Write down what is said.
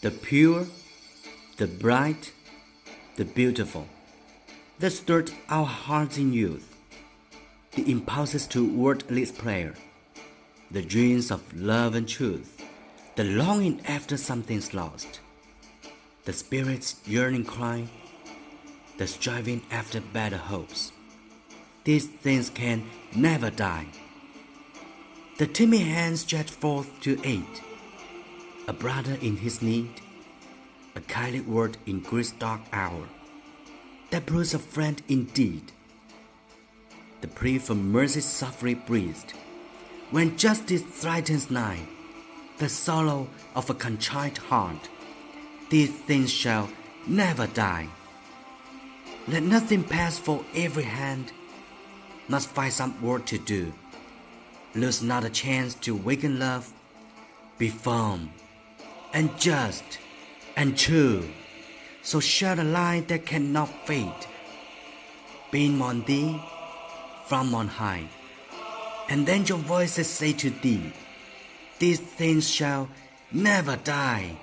the pure, the bright, the beautiful, that stirred our hearts in youth, the impulses to wordless prayer, the dreams of love and truth, the longing after something's lost, the spirit's yearning cry, the striving after better hopes. These things can never die. The timid hand stretched forth to aid, a brother in his need, a kindly word in grief's dark hour, that proves a friend indeed. The plea for mercy softly breathed, when justice threatens nigh, the sorrow of a contrite heart. These things shall never die. Let nothing pass for every hand must find some work to do. Lose not a chance to waken love. Be firm and just and true. So share the light that cannot fade. Beam on thee from on high. And then your voices say to thee, These things shall never die.